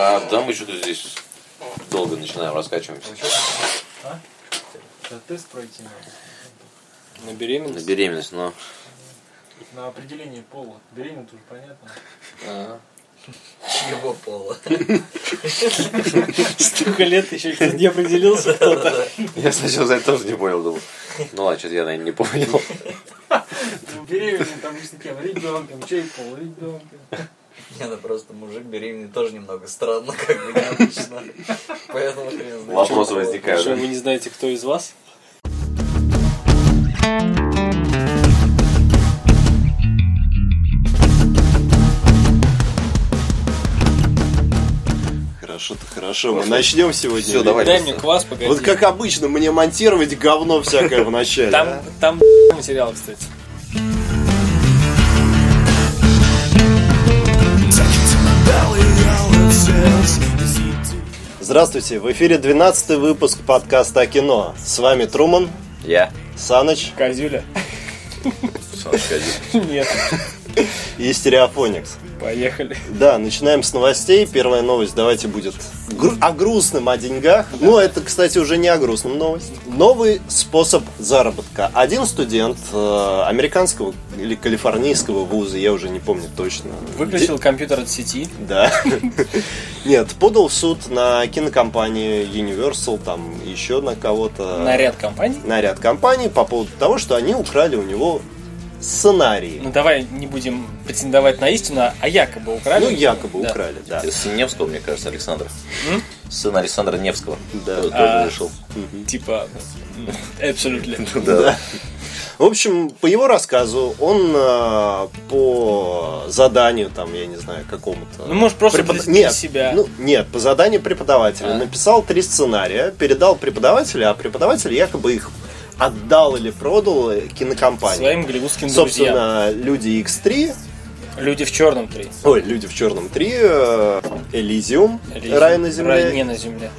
А да мы что-то здесь долго начинаем раскачиваемся. А? Тест пройти надо. На На беременность? беременность, но... На определение пола. Беременна тоже понятно. А. Его пола. Столько лет еще не определился кто-то. Я сначала за это тоже не понял, думал. Ну ладно, что-то я, наверное, не понял. Ну, Беременна там с кем? Ребенком. Чей пол? Ребенком. Не, ну просто мужик беременный тоже немного странно, как бы необычно. Поэтому хрен знает. Вопросы возникают, Что, вы не знаете, кто из вас? Хорошо-то хорошо. Мы начнем сегодня. Всё, давай. Дай мне квас, погоди. Вот как обычно, мне монтировать говно всякое в начале. Там, а? там материал, кстати. Здравствуйте, в эфире 12 выпуск подкаста о кино. С вами Труман, Я. Саныч Козюля? Саночка один. Нет. и Стереофоникс. Поехали. Да, начинаем с новостей. Первая новость давайте будет гру- о грустном, о деньгах. Ну, это, кстати, уже не о грустном новость. Новый способ заработка. Один студент э, американского или калифорнийского вуза, я уже не помню точно. Выключил компьютер от сети. Да. Нет, подал в суд на кинокомпанию Universal, там еще на кого-то. На ряд компаний. на ряд компаний по поводу того, что они украли у него сценарии. Ну давай не будем претендовать на истину, а якобы украли. Ну, якобы Да. украли, да. Сын Невского, мне кажется, Александр. М? Сын Александра Невского. Да. Тоже А. решил. Типа, абсолютно. Да. В общем, по его рассказу, он э, по заданию, там, я не знаю, какому-то... Ну, может, просто препод- для нет, себя. Ну, нет, по заданию преподавателя. А. Написал три сценария, передал преподавателю, а преподаватель якобы их отдал или продал кинокомпании. Своим голливудским друзьям. Собственно, Люди X3, Люди в черном 3. ой, Люди в черном 3, э, Элизиум, Рай на земле. Рай не на земле.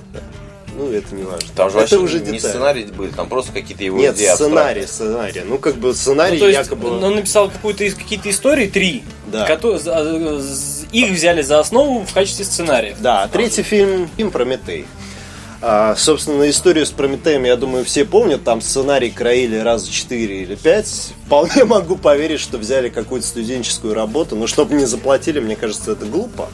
Ну, это не важно. Там же это вообще уже не деталь. сценарий были, там просто какие-то его Нет, идеи сценарий, сценарий. Ну, как бы сценарий Ну, то есть, якобы... он написал какую-то из какие-то истории, три, Да. которые, з- их взяли за основу в качестве сценариев. Да, третий фильм, фильм Прометей. А, собственно, историю с Прометеем, я думаю, все помнят. Там сценарий краили раза четыре или пять. Вполне могу поверить, что взяли какую-то студенческую работу. Но чтобы не заплатили, мне кажется, это глупо.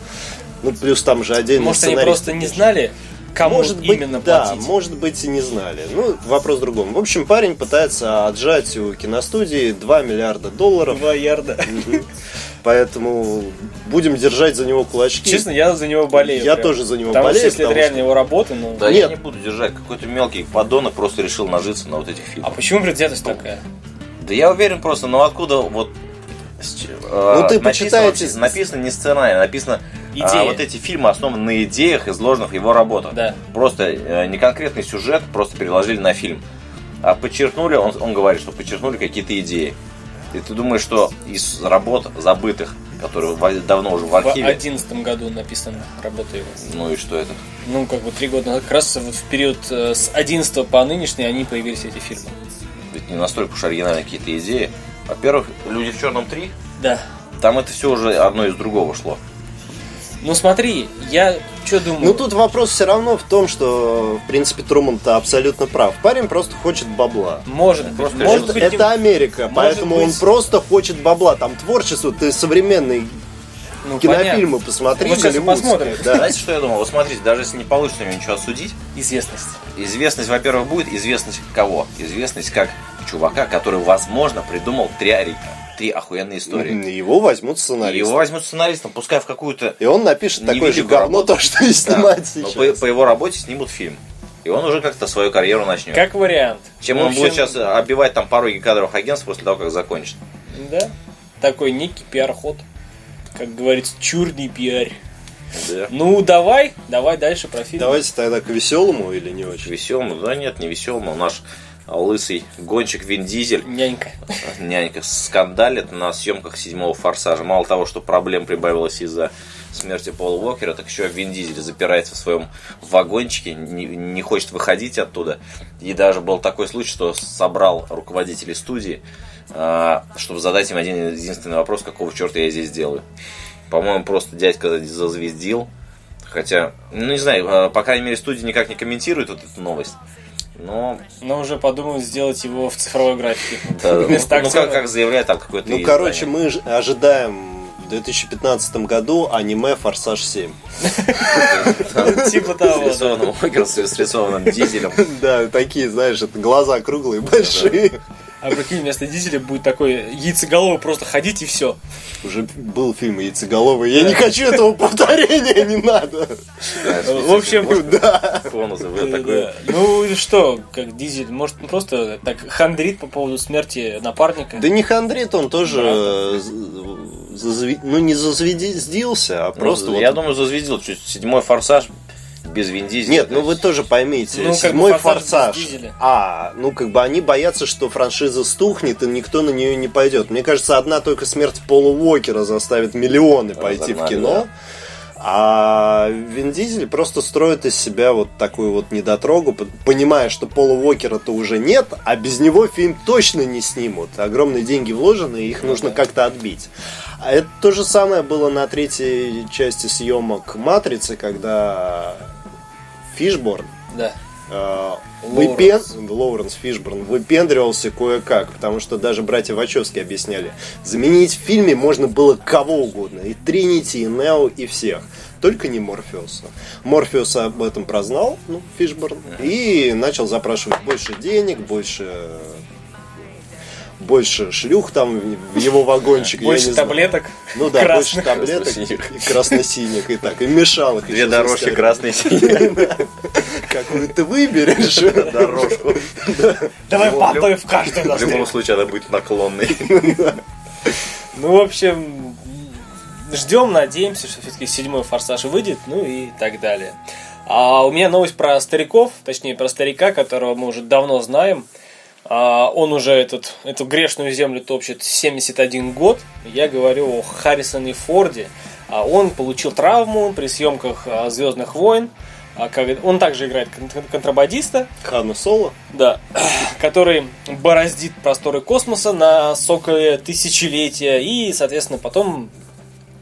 Ну, плюс там же отдельно Может, они просто не знали, кому может быть, именно да, платить. может быть и не знали. Ну, вопрос в другом. В общем, парень пытается отжать у киностудии 2 миллиарда долларов. Два ярда. Поэтому будем держать за него кулачки. Честно, я за него болею. Я прям. тоже за него Потому болею, что если это потому реально что- его работа, ну... Да Нет. я не буду держать. Какой-то мелкий подонок просто решил нажиться на вот этих А фильмах. почему предвзятость такая? Да я уверен просто, ну откуда вот... э, Ну, ты почитайте- Написано не сценарий, написано... а, Идея. вот эти фильмы основаны на идеях, изложенных в его работах. Да. Просто э, не конкретный сюжет, просто переложили на фильм. А подчеркнули, он, он говорит, что подчеркнули какие-то идеи. И ты думаешь, что из работ забытых, которые в- давно уже в В архиве, одиннадцатом году написана работа его. ну и что это? Ну, как бы три года назад, как раз вот в период э, с 11 по нынешний они появились эти фильмы. Ведь не настолько уж оригинальные какие-то идеи. Во-первых, «Люди в черном 3», Да. там это все уже одно из другого шло. Ну смотри, я что думаю? Ну тут вопрос все равно в том, что в принципе Труман-то абсолютно прав. Парень просто хочет бабла. может быть, просто может Это, быть, это Америка, может поэтому он быть- просто хочет бабла. Там творчество, ты современный ну, кинофильмы понятно. посмотри, Вот сейчас посмотрим. да. Знаете, что я думал? Вот смотрите, даже если не получится ничего осудить, известность. известность, во-первых, будет. Известность кого? Известность как чувака, который, возможно, придумал три, три охуенные истории. Его возьмут сценаристом. его возьмут сценаристом, пускай в какую-то... И он напишет такое же говно, работу. то, что и Да, снимает но сейчас. по, по его работе снимут фильм. И он уже как-то свою карьеру начнет. Как вариант. Чем В он общем, будет сейчас оббивать там пороги кадровых агентств после того, как закончит. Да. Такой некий пиар-ход. Как говорится, чурный пиар. Да. Ну, давай, давай дальше про фильм. Давайте тогда к веселому или не очень. Веселому, да нет, не веселому. Наш лысый гонщик Вин Дизель, Нянька. нянька, скандалит на съемках седьмого форсажа. Мало того, что проблем прибавилось из-за смерти Пола Уокера, так еще Вин Дизель запирается в своем вагончике, не, не хочет выходить оттуда. И даже был такой случай, что собрал руководителей студии, а, чтобы задать им один единственный вопрос, какого черта я здесь делаю. По-моему, просто дядька зазвездил, Хотя, ну не знаю, э, по крайней мере, студия никак не комментирует вот эту новость. Но, Но уже подумают сделать его в цифровой графике. да, ну, ну, как, как заявляет там какой-то Ну, короче, мы ожидаем в 2015 году аниме «Форсаж 7». Типа того, с рисованным Уокером, с рисованным дизелем. Да, такие, знаешь, это глаза круглые, большие. А прикинь, вместо дизеля будет такой яйцеголовый просто ходить и все. Уже был фильм «Яйцеголовый». Я не хочу этого повторения, не надо. В общем, Да. Ну и что, как дизель, может он просто так хандрит по поводу смерти напарника? Да не хандрит, он тоже ну не зазвездился, а просто Ну, Я думаю, зазвездил чуть. Седьмой форсаж без Вин Дизеля. Нет, ну вы тоже поймите, Ну, как бы седьмой «Форсаж». А, ну как бы они боятся, что франшиза стухнет и никто на нее не пойдет. Мне кажется, одна только смерть Пола Уокера заставит миллионы пойти в кино. А Вин Дизель просто строит из себя вот такую вот недотрогу, понимая, что Пола Уокера-то уже нет, а без него фильм точно не снимут. Огромные деньги вложены, и их нужно как-то отбить. А это то же самое было на третьей части съемок «Матрицы», когда Фишборн Да. э, Лоуренс. выпен- Лоуренс Фишборн выпендривался кое-как, потому что даже братья Вачовски объясняли, заменить в фильме можно было кого угодно, и Тринити, и Нео, и всех, только не Морфеуса. Морфеус об этом прознал, ну, Фишборн, и начал запрашивать больше денег, больше больше шлюх там в его вагончик. Больше таблеток. Ну да, больше таблеток Красно-синих. и красно-синих, и так, и мешал их. Две дорожки заставить. красные синие. Какую ты выберешь? Дорожку. Давай по в каждую В любом случае, она будет наклонной. Ну, в общем, ждем, надеемся, что все-таки седьмой форсаж выйдет, ну и так далее. А у меня новость про стариков, точнее про старика, которого мы уже давно знаем. А, он уже этот, эту грешную землю топчет 71 год. Я говорю о Харрисоне Форде. А, он получил травму при съемках а, Звездных войн. А, Он также играет кон- контрабандиста. Хана Соло? Да, который бороздит просторы космоса на соколе тысячелетия и, соответственно, потом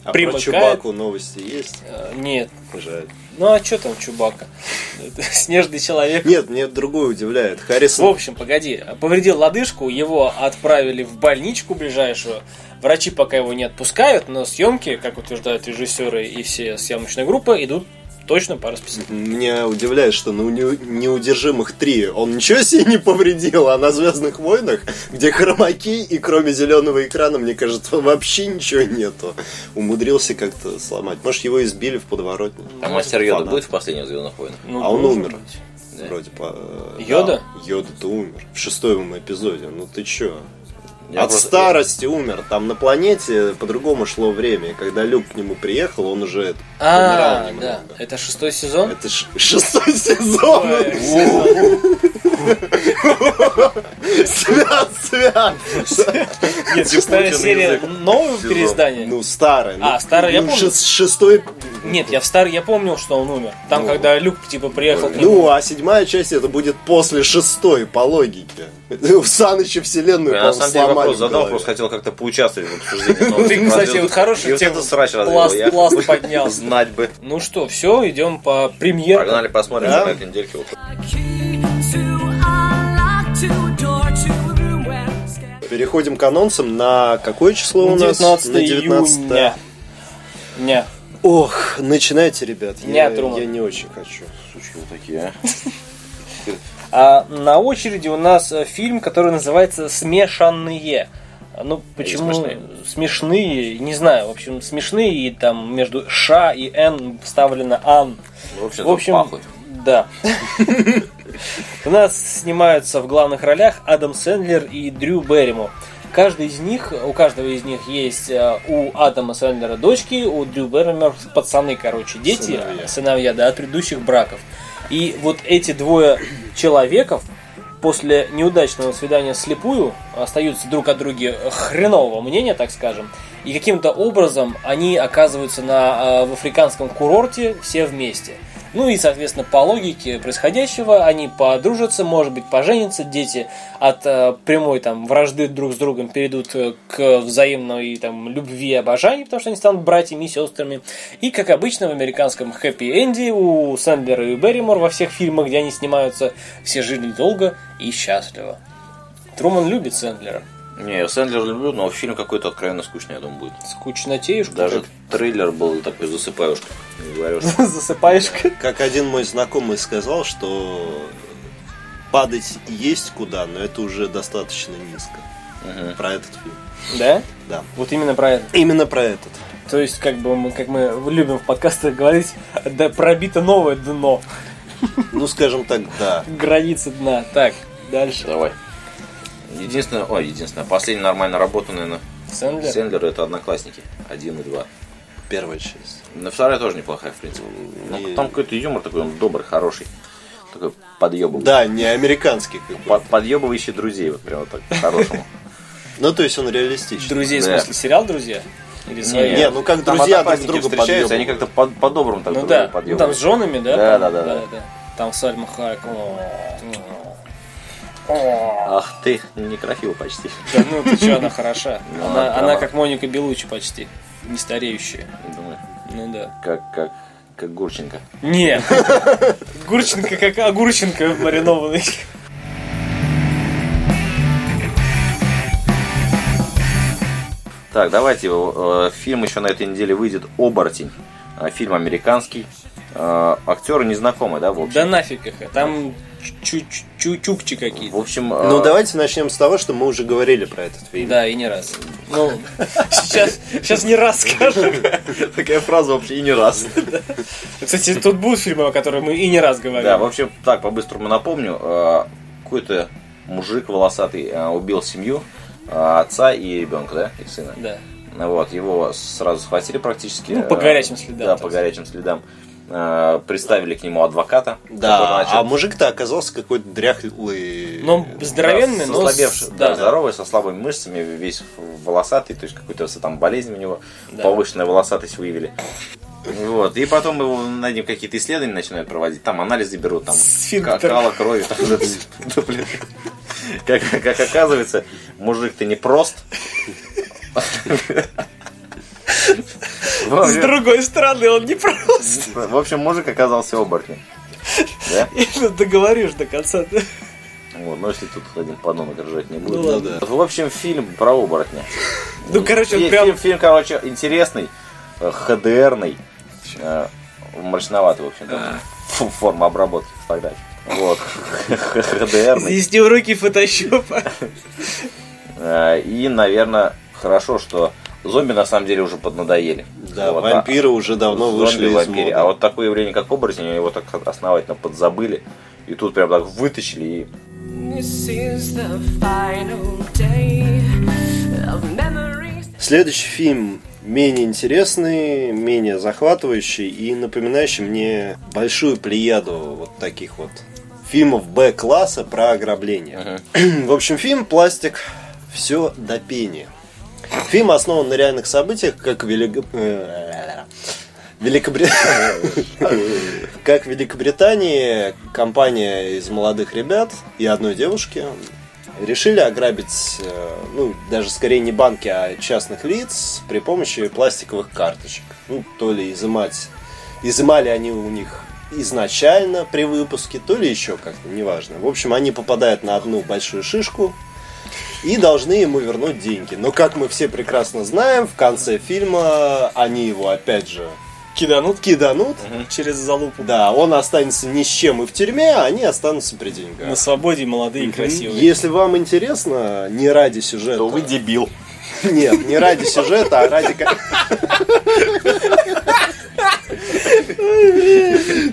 А про Примыкает. Чубаку новости есть? э, нет. Жаль. Ну а что там Чубака? Снежный человек. Нет, мне другое удивляет. В Харрисон... общем, погоди, повредил лодыжку, его отправили в больничку ближайшую. Врачи пока его не отпускают, но съемки, как утверждают режиссеры и все съемочная группа, идут точно по расписанию. Меня удивляет, что на «Не- неудержимых три он ничего себе не повредил, а на Звездных войнах, где хромаки и кроме зеленого экрана, мне кажется, вообще ничего нету. Умудрился как-то сломать. Может, его избили в подворотне. А мастер Йода Фанат. будет в последних Звездных войнах? Ну, А он умер. быть. Да. Вроде по... Йода? Да, Йода-то умер. В шестом эпизоде. Ну ты чё? Я От просто- старости умер. Там на планете по-другому шло время. И когда Люк к нему приехал, он уже А, умирал да. немного. Это шестой сезон? Это ш- шестой сезон. Свят, свят. Нет, серия нового переиздания. Ну, старый. А, старый, я ну, помню. шес- Шестой... Нет, я в старый, я помнил, что он умер. Там, Ну. когда Люк, типа, приехал к Ну, а седьмая часть это будет после шестой, по логике. В Саныча вселенную, по-моему, вопрос задал, просто хотел как-то поучаствовать в обсуждении. Ты, кстати, вот хорошую И вот тему это срач пласт- Я пласт поднял. Знать бы. Ну что, все, идем по премьере. Погнали посмотрим Да. на этой недельке. Переходим к анонсам. На какое число у нас? 19 На 19 июня. Не. Ох, начинайте, ребят. Я, Нет, Рома. я не очень хочу. Сучки вот такие, а. А на очереди у нас э, фильм, который называется «Смешанные». Ну, почему смешные? смешные? Не знаю, в общем, смешные, и там между Ш и Н вставлено Ан. В общем, В общем, пахнет. да. У нас снимаются в главных ролях Адам Сэндлер и Дрю Берримор. Каждый из них, у каждого из них есть э, у Адама Сэндлера дочки, у Дрю Берримор пацаны, короче, дети, Сыновья. сыновья, да, от предыдущих браков. И вот эти двое человеков после неудачного свидания слепую остаются друг от друга хренового мнения, так скажем. И каким-то образом они оказываются на, э, в африканском курорте все вместе. Ну и, соответственно, по логике происходящего они подружатся, может быть, поженятся, дети от э, прямой там вражды друг с другом перейдут э, к взаимной там любви и обожанию, потому что они станут братьями и сестрами. И, как обычно, в американском хэппи-энде у Сэндлера и Берримор во всех фильмах, где они снимаются, все жили долго и счастливо. Труман любит Сэндлера. Не, я Сэндлер люблю, но фильм какой-то откровенно скучный, я думаю, будет. Скучнотеюшка. Даже трейлер был такой что- засыпаешь. Как один мой знакомый сказал, что падать есть куда, но это уже достаточно низко. Про этот фильм. Да? Да. Вот именно про это. Именно про этот. То есть, как бы мы, как мы любим в подкастах говорить, да, пробито новое дно. Ну, скажем так, да. Границы дна. Так, дальше. Давай. Единственное, ой, единственное, последняя нормальная работа, наверное, Сэндлер. Сэндлера это одноклассники. Один и два. Первая часть. Но вторая тоже неплохая, в принципе. Ну, И- там какой-то юмор такой, он добрый, хороший. Такой подъебывающий. Да, не американский. Под- подъебывающий друзей, вот прям вот так, по-хорошему. Ну, то есть он реалистичный. Друзей, в смысле, сериал «Друзья»? Или свои? Не, ну как друзья друг друга встречаются, они как-то по- по-доброму так Ну друг да, ну, там с женами, да? Да, там, да, да. Там Сальма Хайек. Ах ты, некрасиво почти. Да ну ты что, она хороша. Ну, Она, как Моника Белучи почти. Не стареющая. Думаю, Ну да. как, как, как Гурченко. Нет. Гурченко как огурченко маринованный. Так, давайте, э, фильм еще на этой неделе выйдет «Оборотень». Э, Фильм американский. Э, Актеры незнакомые, да, в общем? Да нафиг их. Там чу- чу- чукчи В какие-то. общем, э, Ну, давайте начнем с того, что мы уже говорили про этот фильм. Да, и не раз. Ну, сейчас, сейчас не раз скажем. такая фраза вообще и не раз. Кстати, тут будут фильмы, о которых мы и не раз говорили. Да, в общем, так, по-быстрому напомню. э, Какой-то мужик волосатый убил семью, отца и ребенка, да, и сына. Да. Вот, его сразу схватили практически. Ну, по горячим следам, Да, по сказать. горячим следам. Э, Представили к нему адвоката. Да, начал- а мужик-то оказался какой-то дряхлый. Он здоровенный, да, со но... с- слабевший, да, да. здоровый, со слабыми мышцами, весь волосатый, то есть какую-то там болезнь у него, Да. повышенная волосатость выявили. Вот. И потом его над ним какие-то исследования начинают проводить, там анализы берут, там Сфинктер. ка- кала крови. там. Как, как оказывается, мужик ты не прост. С другой стороны, он не прост. В общем, мужик оказался оборотнем. Да? Договоришь до конца. Вот, но если тут один подонок ржать не будет. Ну ладно. В общем, фильм про оборотня. Ну, короче, он Фи- прям... фильм, фильм, короче, интересный, э, ХДРный, э, мрачноватый, в общем, там, фу- форма обработки фотографий. Вот, ХДРный. Здесь не уроки фотошопа. Э, И, наверное, хорошо, что зомби на самом деле уже поднадоели. Да, Вот, а- вампиры уже давно вышли из зомби-вампиры. моды. А вот такое явление, как оборотень, его так основательно подзабыли. И тут прям так вытащили и. Следующий фильм менее интересный, менее захватывающий и напоминающий мне большую плеяду вот таких вот фильмов Б-класса про ограбление. В общем, фильм «Пластик. Все до пения». Фильм основан на реальных событиях, как Велик- э, Великобри- как в Великобритании компания из молодых ребят и одной девушки решили ограбить, э, ну, даже скорее не банки, а частных лиц при помощи пластиковых карточек. Ну, то ли изымать, изымали они у них изначально при выпуске, то ли еще как-то, неважно. В общем, они попадают на одну большую шишку, и должны ему вернуть деньги. Но, как мы все прекрасно знаем, в конце фильма они его опять же Киданут киданут. через залупу. Да, он останется ни с чем и в тюрьме, а они останутся при деньгах. На свободе молодые и красивые. Если вам интересно, не ради сюжета. то вы дебил. Нет, не ради сюжета, а ради...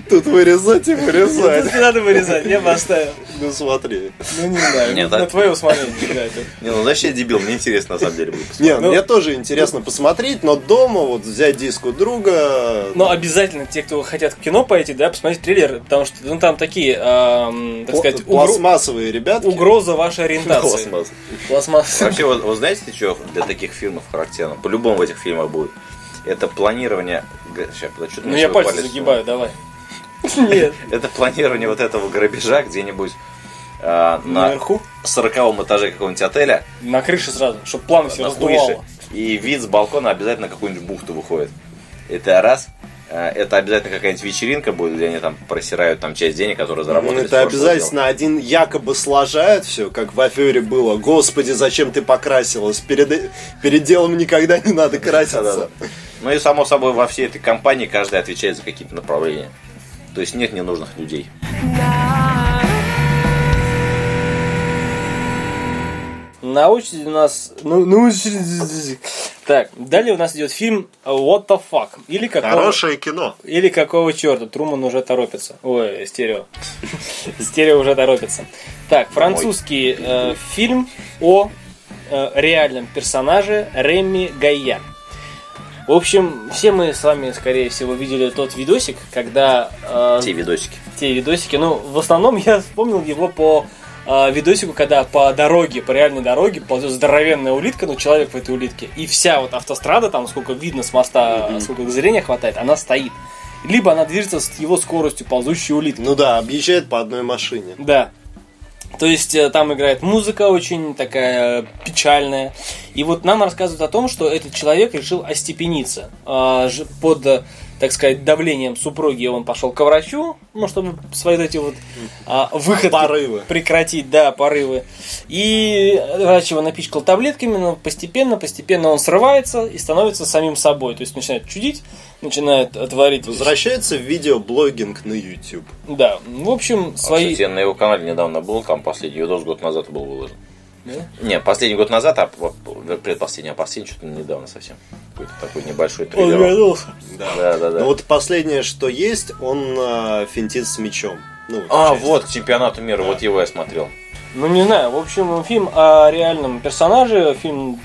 Тут вырезать и Тут вырезать. не надо вырезать, я бы оставил. Ну смотри. Ну не знаю, Нет, на да. твое усмотрение. Не, ну зачем я дебил? Мне интересно на самом деле будет. Не, Ну- мне тоже интересно посмотреть, но дома вот взять диск у друга... Но обязательно те, кто хотят в кино пойти, да, посмотреть трейлер, потому что ну, там такие, эм, так сказать, пластмассовые ребятки. угроза вашей ориентации. Пластмасс. Пластмасс. Вообще, вот, вы знаете, что для таких фильмов характерно? По-любому в этих фильмах будет. Это планирование... Сейчас, подожди, что ты Ну я пальцы палец загибаю, давай. Нет. Это планирование вот этого грабежа где-нибудь а, на Наверху? 40 этаже какого-нибудь отеля, На крыше сразу, чтобы планы все раздувало. И вид с балкона обязательно какую-нибудь бухту выходит. Это раз. А, Это обязательно какая-нибудь вечеринка будет, где они там просирают там часть денег, которые Ну, заработали. с это обязательно один якобы сложает все, как в афере было. Господи, зачем ты покрасилась? Перед, перед делом никогда не надо краситься. дела. Ну и само собой во всей этой компании каждый отвечает за какие-то направления. То есть нет ненужных людей. На очереди у нас... Ну, на очереди- Так, далее у нас идет фильм What the fuck. Или какого, Хорошее кино. или какого черта. Труман уже торопится. Ой, стерео. Стерео уже торопится. Так, французский э, фильм о э, реальном персонаже Реми Гайя. В общем, все мы с вами, скорее всего, видели тот видосик, когда... э, Те видосики. те видосики. Ну, в основном я вспомнил его по э, видосику, когда по дороге, по реальной дороге ползет здоровенная улитка, ну, человек в этой улитке, и вся вот автострада, там, сколько видно с моста, сколько зрения хватает, она стоит. Либо она движется с его скоростью ползущей улитки. Ну да, объезжает по одной машине. Да. То есть э, там играет музыка очень такая печальная. И вот нам рассказывают о том, что этот человек решил остепениться. Ж- Под, э, так сказать, давлением супруги он пошел к врачу, ну, чтобы свои вот эти вот а, выходки Порывы. прекратить, да, порывы. И врач его напичкал таблетками, но постепенно, постепенно он срывается и становится самим собой. То есть начинает чудить, начинает творить. Возвращается в видеоблогинг на YouTube. Да, в общем, свои... Кстати, я на его канале недавно был, там последний видос год назад был выложен. Да? Не, последний год назад, а по- предпоследний, а последний что-то недавно совсем. Какой-то такой небольшой Он трейлер. вернулся. Да, да, да. Ну вот последнее, что есть, он а, финтит с мячом. Ну, А, часть. вот, к чемпионату мира, вот его я смотрел. Ну, не знаю. В общем, фильм о реальном персонаже. Фильм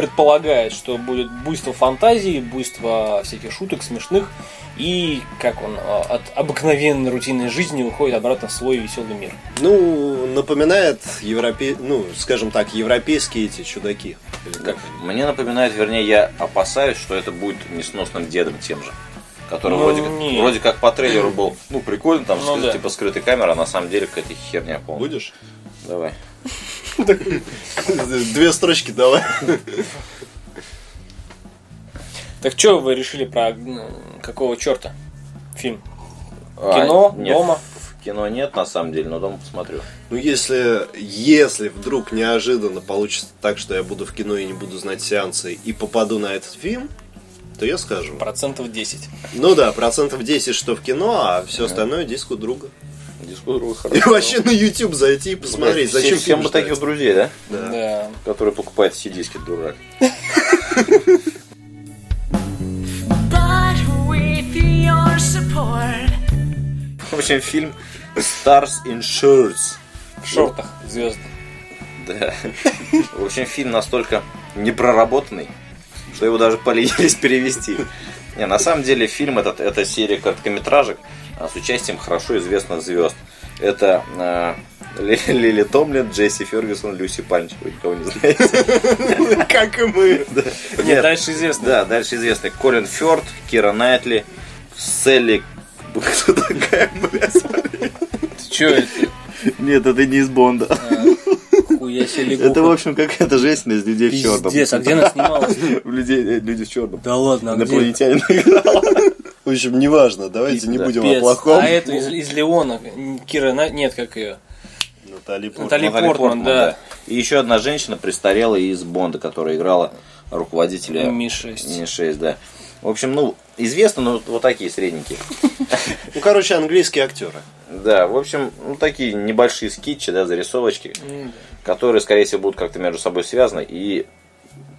предполагает, что будет буйство фантазии, буйство всяких шуток смешных. И как он а, от обыкновенной рутинной жизни уходит обратно в свой веселый мир. Ну, напоминает европе... ну, скажем так, европейские эти чудаки. Как? Мне напоминает, вернее, я опасаюсь, что это будет несносным дедом тем же. Который Ну, вроде, как, вроде как по трейлеру был, ну, прикольно, там, Ну, скры- да. типа скрытая камера, а на самом деле какая-то херня полная. Будешь? Давай. Две строчки давай. Так что вы решили про ну, какого черта фильм? А, Кино? нет, Дома? В кино нет, на самом деле, но дома посмотрю. Ну, если, если вдруг неожиданно получится так, что я буду в кино и не буду знать сеансы и попаду на этот фильм, то я скажу. Процентов 10. Ну да, процентов 10, что в кино, а все остальное диску друга. Дискутирую И вообще на YouTube зайти и посмотреть, Блядь, зачем всем бы таких друзей, да? Да. Да. Которые покупают дурак. With your support, В общем, фильм Stars in Shirts. В шортах звезды. Да. В общем, фильм настолько непроработанный, что его даже поленились перевести. Не, на самом деле фильм этот, это серия короткометражек с участием хорошо известных звезд. Это а, Ли- Лили Томлин, Джесси Фергюсон, Люси Панч. Вы никого не знаете? Как и мы. Нет, дальше известно. Да, дальше известный Колин Фёрт, Кира Найтли, Салли... Кто такая, блядь? Че это? Нет, это не из Бонда. Себе Это, в общем, какая-то женщина из людей в черном. Пиздец, а где она снималась? Э, люди в черном. Да ладно, а где? В общем, неважно, давайте не Да. будем о плохом. А эту из, из Леона, Кира, На- нет, как ее? Натали Портман. Натали Портман, да. И еще одна женщина престарелая из Бонда, которая играла руководителя Ми-6. Ми-6, да. В общем, ну, известно, но вот такие средненькие. Ну, короче, английские актеры. Да, в общем, ну, такие небольшие скетчи, да, зарисовочки, которые, скорее всего, будут как-то между собой связаны. И,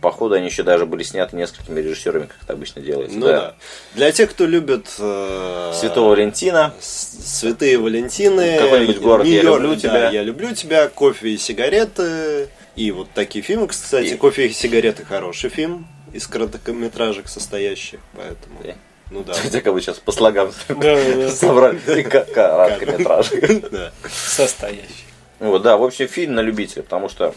походу, они еще даже были сняты несколькими режиссерами, как это обычно делается. Ну да. Для тех, кто любит э, Святого Валентина. Святые Валентины, Какой-нибудь город «Я люблю да, тебя». я люблю тебя, кофе и сигареты. И вот такие фильмы, кстати, И- кофе и сигареты хороший фильм из короткометражек состоящий, поэтому. Да. Ну да. Хотя как бы сейчас по слогам Да, да, собрали И короткометражек. Да. Состоящий. Вот, да, в общем, фильм на любителя, потому что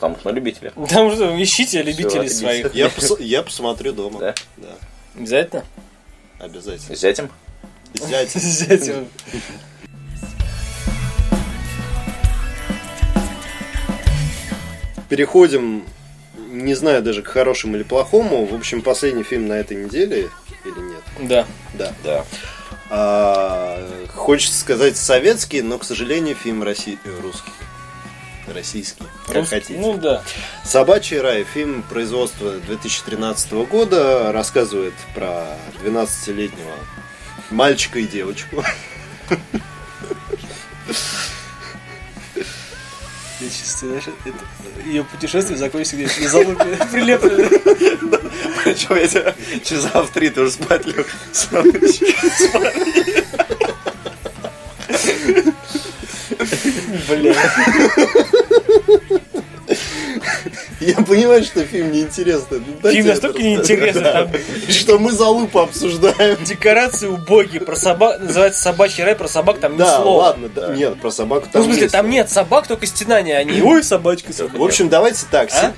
потому что на любителя. Потому что ищите любителей Всё, своих. Я, пос- я посмотрю дома. Да? Да, Обязательно? обязательно. С этим? Зять. Взять его. Переходим, не знаю даже к хорошему или плохому. В общем, последний фильм на этой неделе или нет? Да. Да. Да. А, хочется сказать советский, но, к сожалению, фильм россий... э, русский. Российский, как Рус- хотите. Ну да. «Собачий рай» фильм производства 2013 года рассказывает про 12-летнего мальчика и девочку. Я чувствую, знаешь, это, ее путешествие закончится где-то на залупе прилеплены. Причем я тебя часа в три ты уже спать лег. Бля. Я понимаю, что фильм неинтересный. Ну, Фильм настолько неинтересный, там Что мы за лупу обсуждаем. декорации убогие, про собак, называется собачий рай, про собак там ни Да, слова. ладно, да. Нет, про собаку Ну, там в смысле, есть. там нет собак, только стенания, они, ой, собачка, собачка. В общем, давайте так. А? се-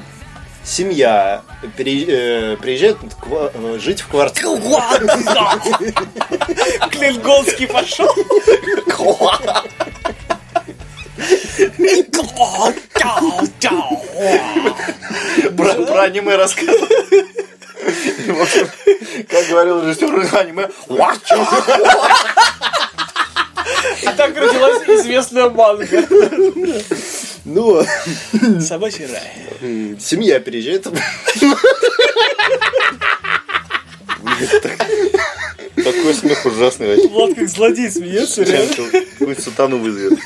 Семья э, приезжает ква- э, жить в квартиру. Клинголский пошел. Про, про аниме рассказывал. Общем, Как говорил режиссер аниме! И так родилась известная манга. Ну, Собачий рай. семья переезжает. Такой смех ужасный вообще. Влад как злодей смеется, реально. Какую сатану вызовет.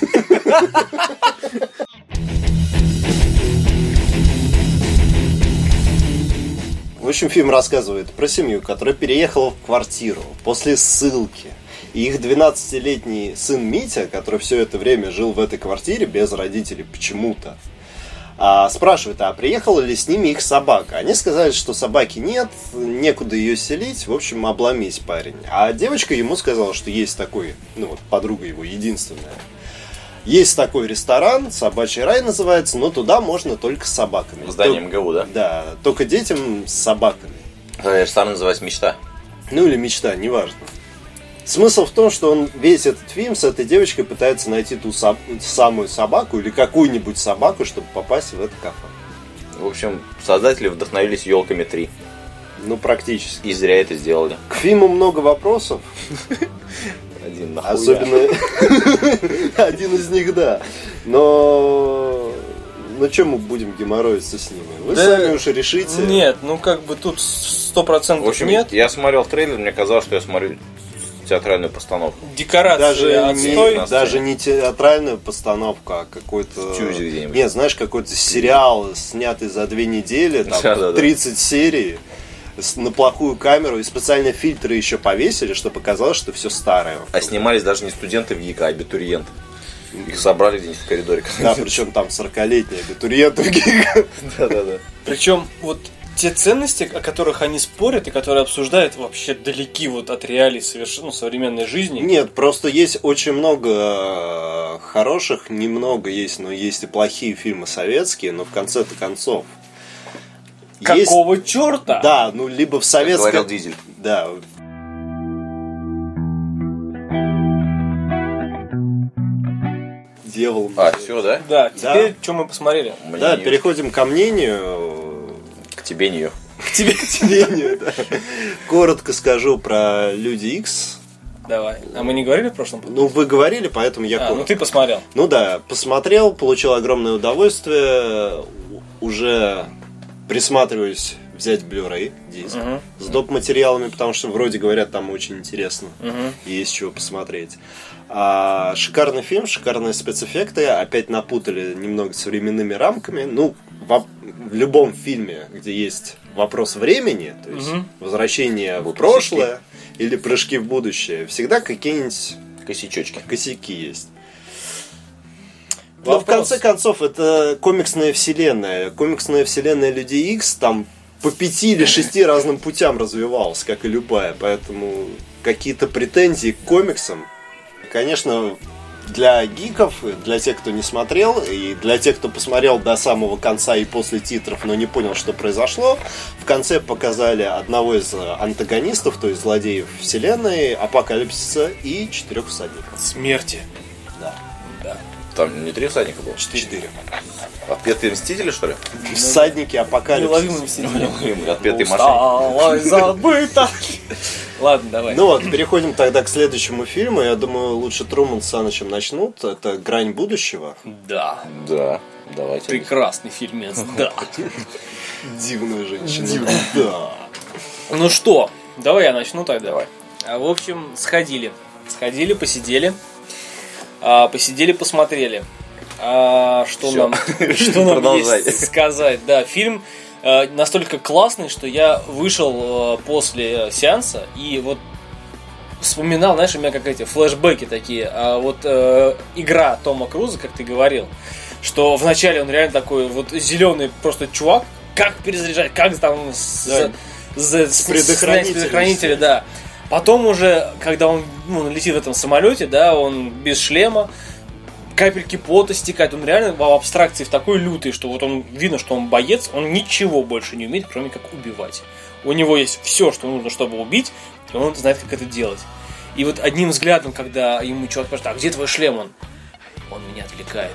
В общем, фильм рассказывает про семью, которая переехала в квартиру после ссылки. И их 12-летний сын Митя, который все это время жил в этой квартире без родителей почему-то, а, спрашивает, а приехала ли с ними их собака? Они сказали, что собаки нет, некуда ее селить, в общем, обломись парень. А девочка ему сказала, что есть такой, ну вот подруга его единственная. Есть такой ресторан, собачий рай называется, но туда можно только с собаками. В здании МГУ, да? Да, только детям с собаками. Ресторан называется «Мечта». Ну или мечта, неважно. Смысл в том, что он весь этот фильм с этой девочкой пытается найти ту соб- самую собаку или какую-нибудь собаку, чтобы попасть в это кафе. В общем, создатели вдохновились елками 3. Ну, практически. И зря это сделали. К фильму много вопросов, Один нахуя. особенно один из них, да. Но ну что мы будем геморроиться с ними? Вы Да сами уж решите. Нет, ну как бы тут сто В процентов общем, нет. я смотрел трейлер, мне казалось, что я смотрю театральную постановку. Декорации Даже отстой. не, даже не театральная постановка, а какой-то... Где-нибудь. Нет, знаешь, какой-то сериал, снятый за две недели, там, Да-да-да. 30 серий, с- на плохую камеру, и специально фильтры еще повесили, чтобы показалось, что все старое. А снимались даже не студенты в ГИК, а абитуриенты. Их забрали где-нибудь в коридоре. Да, причем там 40-летние абитуриенты в ГИК. Да-да-да. Причем вот те ценности, о которых они спорят и которые обсуждают, вообще далеки вот от реалий совершенно современной жизни. Нет, просто есть очень много э, хороших, немного есть, но есть и плохие фильмы советские, но в конце-то концов. Есть- Какого черта? Да, ну либо в Как советском... говорил Дизель. Да. Дьявол. А, все, да? Да, теперь Да. что мы посмотрели? Мне Да, переходим ко мнению. К тебе нее. К тебе. К мнению, да. Коротко скажу про Люди Икс. Давай. А мы не говорили в прошлом? Ну, вы говорили, поэтому я А, ну ты посмотрел. Ну да, посмотрел, получил огромное удовольствие. Уже присматриваюсь взять Blu-ray диск Мгм. с доп. материалами, потому что вроде говорят, там очень интересно. Мгм. и есть чего посмотреть. А, шикарный фильм, шикарные спецэффекты. Опять напутали немного с временными рамками. Ну, во- в любом фильме, где есть вопрос времени, то есть Мгм. возвращение в прошлое или прыжки в будущее, всегда какие-нибудь Косячочки. косяки есть. Но в Вопрос. конце концов, это комиксная вселенная. Комиксная вселенная Людей Икс там по пяти или шести разным путям развивалась, как и любая. Поэтому какие-то претензии к комиксам. Конечно, для гиков, для тех, кто не смотрел, и для тех, кто посмотрел до самого конца и после титров, но не понял, что произошло, в конце показали одного из антагонистов, то есть злодеев вселенной, Апокалипсиса и четырех всадников. Смерти. Там не три всадника было? Четыре. Отпетые мстители, что ли? Всадники Апокалипсиса. Неуловимый мститель. Отпетые. Усталость забыта. Ладно, давай. Ну вот, переходим тогда к следующему фильму. Я думаю, лучше Труман с Санычем начнут. Это «Грань будущего». Да. Да, давайте. Прекрасный фильмец, да. Дивная женщина. Да. Ну что, давай я начну тогда. Давай. В общем, сходили. Сходили, посидели. А, посидели, посмотрели. А, что Всё. нам, что нам Продолжай. есть сказать? Да, фильм э, настолько классный, что я вышел э, после сеанса и вот вспоминал, знаешь, у меня как эти флешбеки такие. А вот э, игра Тома Круза, как ты говорил, что вначале он реально такой вот зеленый просто чувак, как перезаряжать, как там с, Да. за- с- предохранителем снять предохранители, да. Потом уже, когда он ну, летит в этом самолете, да, он без шлема, капельки пота стекают, он реально в абстракции в такой лютый, что вот он видно, что он боец, он ничего больше не умеет, кроме как убивать. У него есть все, что нужно, чтобы убить, и он знает, как это делать. И вот одним взглядом, когда ему человек спрашивает, а где твой шлем он? Он меня отвлекает.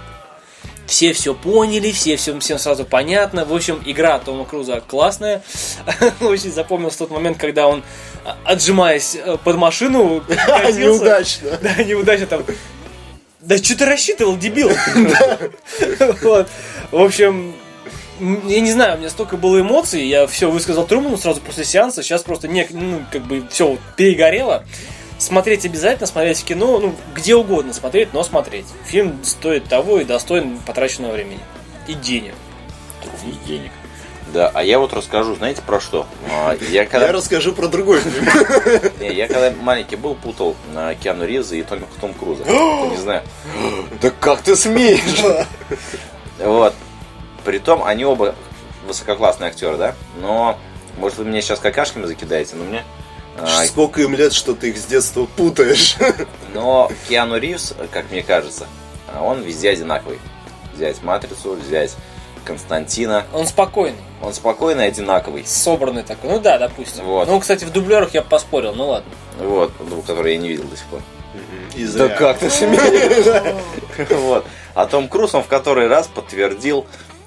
Все все поняли, все, все всем сразу понятно. В общем, игра Тома Круза классная. Очень запомнился тот момент, когда он, отжимаясь э, под машину. Неудачно. Да, неудачно там. Да что ты рассчитывал, дебил? В общем, я не знаю, у меня столько было эмоций, я все высказал Труману сразу после сеанса, сейчас просто не, ну, как бы все перегорело. Смотреть обязательно, смотреть кино, ну, где угодно смотреть, но смотреть. Фильм стоит того и достоин потраченного времени. И денег. И денег. Да, а я вот расскажу, знаете, про что? А, Я когда, Я расскажу про другой фильм. не, я когда маленький был, путал на Киану Ривза и только Том Круза. не знаю. Да как ты смеешь? Вот. Притом, они оба высококлассные актеры, да? Но, может, вы меня сейчас какашками закидаете, но мне... а, Сколько им лет, что ты их с детства путаешь? Но Киану Ривз, как мне кажется, а, он везде одинаковый. Взять Матрицу, взять Константина. Он спокойный, Он спокойный, одинаковый. собранный такой. Ну да, допустим. Вот. Ну, кстати, в дублерах я бы поспорил, ну ладно. Вот, ну, который я не видел до сих пор. И зря. ты смеешь? Вот. А Том Круз, он в который раз подтвердил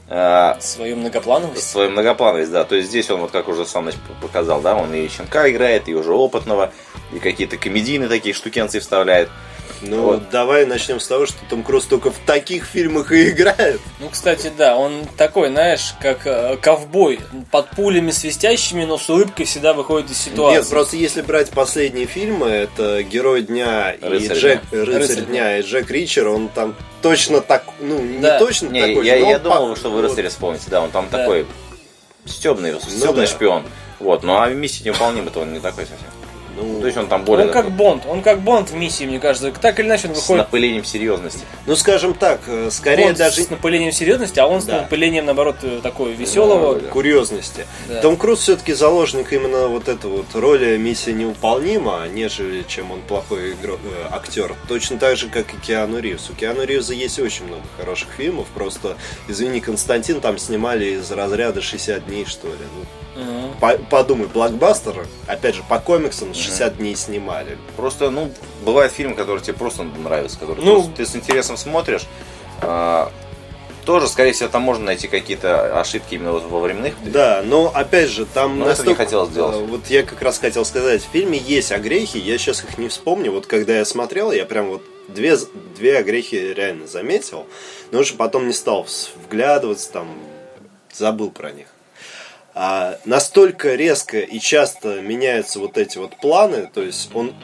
э, Свою многоплановость. свою многоплановость, да. То есть здесь он, вот как уже сам показал, да, он и щенка играет, и уже опытного, и какие-то комедийные такие штукенцы вставляет. Ну, Вот. давай начнем с того, что Том Круз только в таких фильмах и играет. Ну, кстати, да, он такой, знаешь, как э, ковбой, под пулями свистящими, но с улыбкой всегда выходит из ситуации. Нет, просто если брать последние фильмы, это Герой дня и Рыцарь Джек дня. Рыцарь, Рыцарь дня и Джек Ричер, он там точно так, ну, не Да. точно Не, такой я, я думал, по- что вы вот. рыцаря вспомните, да, он там Да. такой стебный, стебный Ну да. шпион. Вот, ну а миссия невыполнима-то он не такой совсем. Ну, То есть он там более Он как такой, Бонд, он как Бонд в миссии, мне кажется. Так или иначе он с выходит напылением серьезности. ну, скажем так, э, скорее Бонд даже с напылением серьезности, а он с Да. напылением, наоборот, э, такой веселого. Да. курьезности. Да. Том Круз все-таки заложник именно вот этой вот роли миссия невыполнима, нежели чем он плохой игро- э, актер. Точно так же, как и Киану Ривз. У Киану Ривза есть очень много хороших фильмов, просто, извини, Константин там снимали из разряда 60 дней, что ли. Ну, По- подумай, блокбастер, опять же, по комиксам 60 дней снимали. Просто, ну, бывают фильмы, которые тебе просто нравятся, которые Ну, просто ты с интересом смотришь. а, тоже, скорее всего, там можно найти какие-то ошибки именно вот во временных. Да, но опять же, там Но этого не хотелось делать. э, Вот я как раз хотел сказать, в фильме есть огрехи, я сейчас их не вспомню. Вот когда я смотрел, я прям вот две, две огрехи реально заметил, но уже потом не стал вглядываться, там забыл про них. А настолько резко и часто меняются вот эти вот планы, то есть он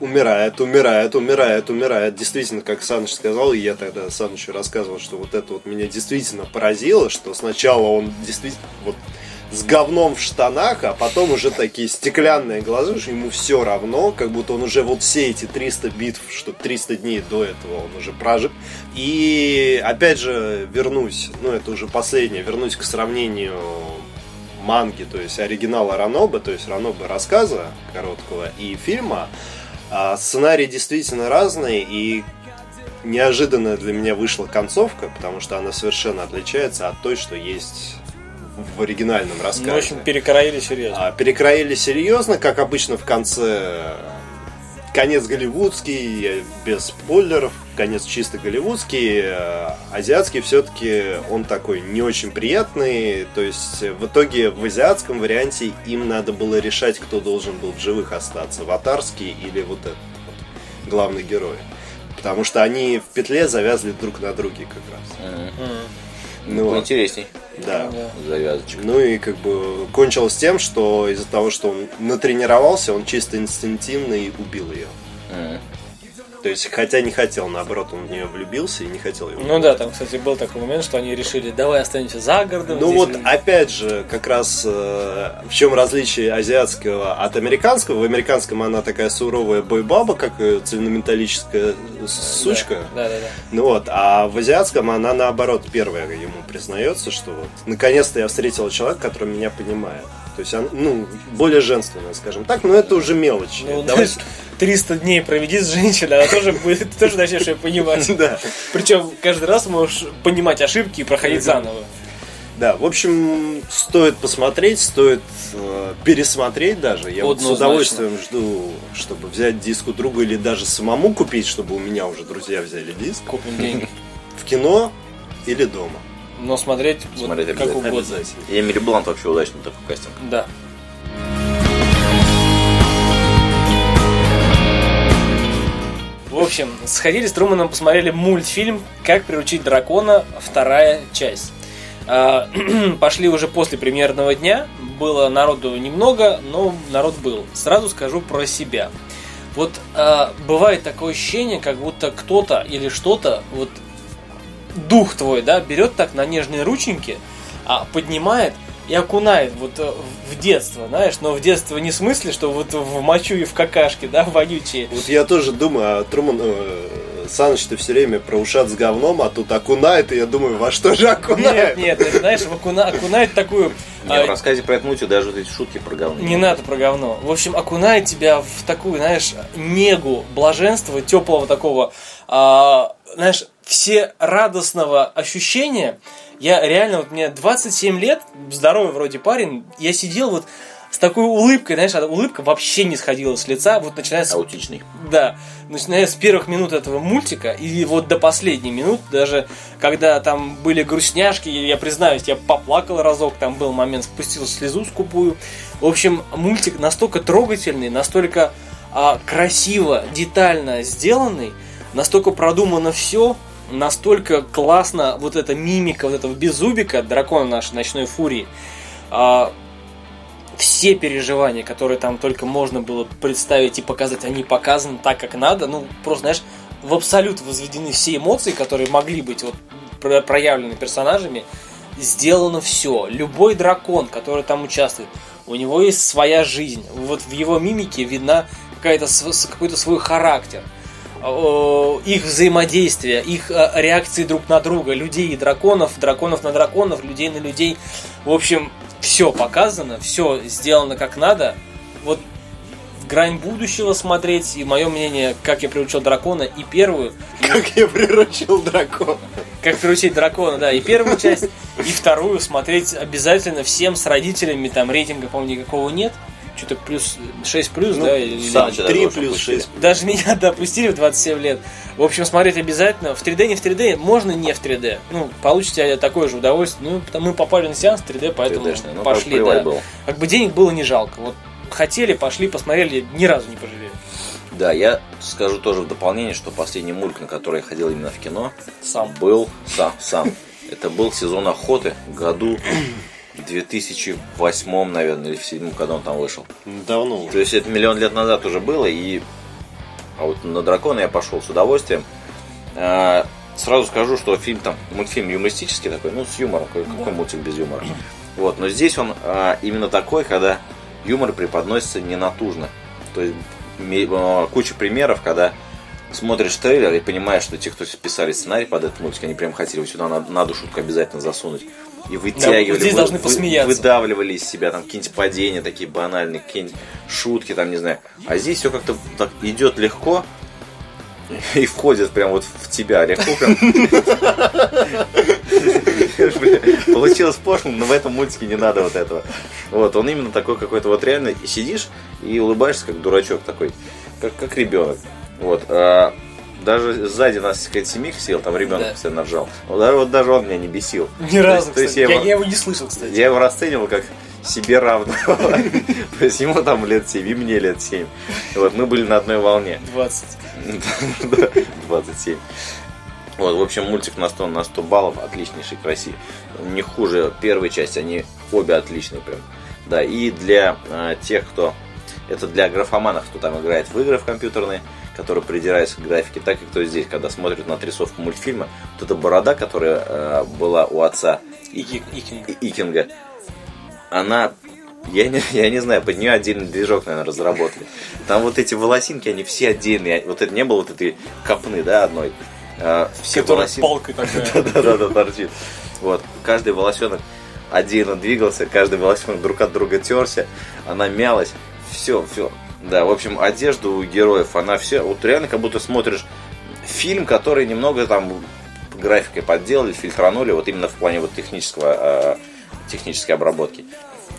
умирает, умирает, умирает, умирает. Действительно, как Саныч сказал, и я тогда Санычу рассказывал, что вот это вот меня действительно поразило, что сначала он действительно вот с говном в штанах, а потом уже такие стеклянные глаза, что ему все равно, как будто он уже вот все эти 300 битв, что 300 дней до этого он уже прожил. И опять же вернусь, ну это уже последнее, вернусь к сравнению манги, то есть оригинала Ранобы, то есть Ранобы рассказа короткого и фильма. А сценарии действительно разные, и неожиданная для меня вышла концовка, потому что она совершенно отличается от той, что есть в оригинальном рассказе. Ну, в общем, перекроили серьезно. А, перекроили серьезно, как обычно в конце конец голливудский, без спойлеров, конец чисто голливудский, э, азиатский все-таки он такой не очень приятный, то есть э, в итоге в азиатском варианте им надо было решать, кто должен был в живых остаться, аватарский или вот этот вот главный герой. Потому что они в петле завязли друг на друге как раз. Ну, вот, Поинтересней. да. Завязочка. Ну и как бы кончилось тем, что из-за того, что он натренировался, он чисто инстинктивно и убил ее. Мгм. То есть, хотя не хотел, наоборот, он в нее влюбился и не хотел ее. Ну да, там, кстати, был такой момент, что они решили, давай останемся за городом. Ну вот, люди- опять же, как раз э, в чем различие азиатского от американского. В американском она такая суровая бойбаба, как цельнометаллическая сучка. Да, да, да. Ну вот, а в азиатском она наоборот первая ему признается, что вот наконец-то я встретила человека, который меня понимает. То есть, ну, более женственная, скажем так, но это уже мелочь. Ну, Давай- знаешь, 300 дней проведи с женщиной, она тоже будет, ты тоже начнешь ее понимать. Да. Причем каждый раз можешь понимать ошибки и проходить заново. Да, в общем, стоит посмотреть, стоит э, пересмотреть даже. Я вот с удовольствием жду, чтобы взять диск у друга или даже самому купить, чтобы у меня уже друзья взяли диск. Купим деньги. В кино или дома. Но смотреть, вот Смотреть как обязательно. угодно. И Эмили Блант вообще удачный такой кастинг. Да. В общем, сходили с Труманом, посмотрели мультфильм «Как приручить дракона. Вторая часть». А, Пошли уже после премьерного дня. Было народу немного, но народ был. Сразу скажу про себя. Вот а, бывает такое ощущение, как будто кто-то или что-то, вот дух твой, да, берет так на нежные рученьки, а поднимает и окунает вот э, в детство, знаешь, но в детство не в смысле, что вот в мочу и в какашки, да, вонючие. Вот я тоже думаю, а Труман, э, Саныч, ты все время про ушат с говном, а тут окунает, и я думаю, во что же Нет, окунает? нет, это, знаешь, окуна- окунает такую... Не, а, в рассказе про эту мультик даже вот эти шутки про говно. Не надо про говно. В общем, окунает тебя в такую, знаешь, негу, блаженства, теплого такого, а, знаешь, все радостного ощущения. Я реально, вот мне 27 лет, здоровый вроде парень, я сидел вот с такой улыбкой, знаешь, улыбка вообще не сходила с лица, вот начиная с Аутичный. да, начиная с первых минут этого мультика и вот до последней минут, даже когда там были грустняшки, я признаюсь, я поплакал разок, там был момент, спустил слезу скупую. В общем, мультик настолько трогательный, настолько а, красиво, детально сделанный, настолько продумано все, настолько классно вот эта мимика вот этого беззубика, дракона нашей ночной фурии, а, все переживания, которые там только можно было представить и показать, они показаны так, как надо. Ну, просто, знаешь, в абсолют возведены все эмоции, которые могли быть вот про- проявлены персонажами. Сделано все. Любой дракон, который там участвует, у него есть своя жизнь. Вот в его мимике видна какая-то какой-то свой характер. О, Их взаимодействие, их э, реакции друг на друга, людей и драконов, драконов на драконов, людей на людей. В общем, все показано, все сделано как надо. Вот грань будущего смотреть, и мое мнение, как я приручил дракона, и первую, и Как я приручил дракона. как приручить дракона, да, и первую часть, и вторую смотреть обязательно всем с родителями, там рейтинга, по-моему, никакого нет. Что-то плюс 6 плюс, Ну, да? или- Саныча даже 3 уже плюс опустили. 6. Даже меня допустили в 27 лет. В общем, смотреть обязательно. В 3D, не в 3D, можно не в 3D. Ну, получите такое же удовольствие. Ну, потому- мы попали на сеанс 3D, поэтому 3D-шный, ну, пошли, да. было. Как бы денег было не жалко. Вот хотели, пошли, посмотрели, ни разу не пожалели. Да, я скажу тоже в дополнение, что последний мульт, на который я ходил именно в кино, Сам. был сам, сам. Это был сезон охоты году 2008, наверное, или в седьмом, когда он там вышел. Давно. То есть это миллион лет назад уже было, и а вот на дракона я пошел с удовольствием. А, Сразу скажу, что фильм там, мультфильм юмористический такой, ну, с юмором, какой, какой мультик без юмора. Вот, но здесь он а, именно такой, когда юмор преподносится ненатужно. То есть ме- а, куча примеров, когда смотришь трейлер и понимаешь, что те, кто писали сценарий под этот мультик, они прям хотели вот сюда надо, надо шутку обязательно засунуть. И вытягивали, вот здесь вы- должны вы- посмеяться. выдавливали из себя там какие-нибудь падения такие банальные, какие-нибудь шутки там, не знаю. А здесь все как-то так идет легко, и входит прям вот в тебя легко прям. Получилось пошло, но в этом мультике не надо вот этого. Вот, он именно такой какой-то вот реально сидишь и улыбаешься как дурачок такой, как, как ребенок. Вот. а даже сзади нас какая-то семейка сидела, там ребенок Да. постоянно ржал. Вот даже, вот даже он меня не бесил. Ни разу, то есть я Я, его- я его не слышал, кстати. Я его расценивал как себе равного. То есть ему там лет 7, и мне лет 7. Вот, мы были на одной волне. 20. Да, 27. Вот, в общем, мультик на 100 на 100 баллов, отличнейший, красивый. Не хуже первой части, они обе отличные прям. Да, и для э, тех, кто... Это для графоманов, кто там играет в игры в компьютерные, которые придираются к графике, так и кто здесь, когда смотрит на отрисовку мультфильма, вот эта борода, которая э, была у отца Ики- Икинг. И- Икинга, она я не, я не знаю, под нее отдельный движок, наверное, разработали. Там вот эти волосинки, они все отдельные. Вот это не было вот этой копны, да, одной. А, все Которая волосинки. палкой такая. Да-да-да, торчит. Вот. Каждый волосенок отдельно двигался, каждый волосенок друг от друга терся, она мялась. Все, все. Да, в общем, одежда у героев, она все, вот реально как будто смотришь фильм, который немного там графикой подделали, фильтранули, вот именно в плане вот технического, э, технической обработки.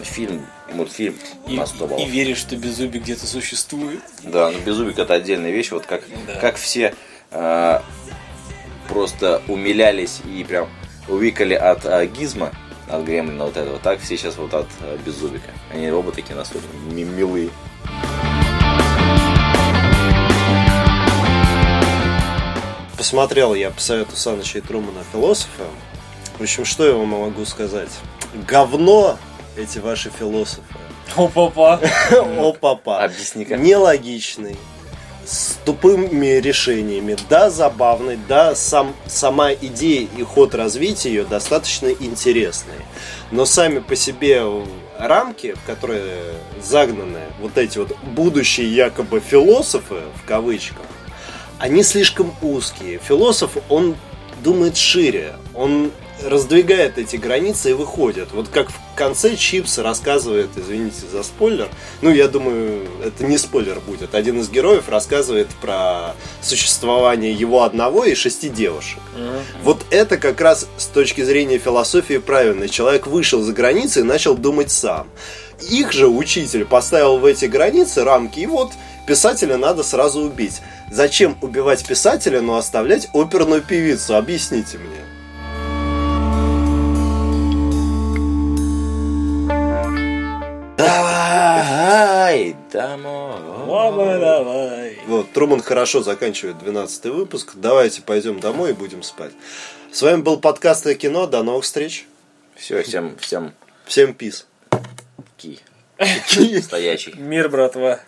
Фильм, мультфильм И, на 100 баллов. и веришь, что Беззубик где-то существует. Да, но Беззубик это отдельная вещь, вот как, Да. как все э, просто умилялись и прям увикали от э, Гизма, от Гремлина вот этого, так все сейчас вот от э, Беззубика. Они оба такие настолько ми- милые. Посмотрел я по совету Саныча и Трумана «Философа». В общем, что я вам могу сказать? Говно эти ваши философы. О, папа. О, папа. Объясни как. Нелогичный, с тупыми решениями. Да, забавный, да, сам, сама идея и ход развития ее достаточно интересные. Но сами по себе рамки, в которые загнаны вот эти вот будущие якобы философы, в кавычках, они слишком узкие. Философ, он думает шире, он раздвигает эти границы и выходит. Вот как в конце Чипс рассказывает, извините за спойлер, ну, я думаю, это не спойлер будет. Один из героев рассказывает про существование его одного и шести девушек. Вот это как раз с точки зрения философии правильно. Человек вышел за границы и начал думать сам. Их же учитель поставил в эти границы рамки, и вот писателя надо сразу убить. Зачем убивать писателя, но оставлять оперную певицу? Объясните мне. Давай, домой. Мама, давай. Вот, Труман хорошо заканчивает 12 выпуск. Давайте пойдем домой и будем спать. С вами был подкаст о кино. До новых встреч. Все, всем, всем Всем пис. Ки. Стоячий. Мир, братва.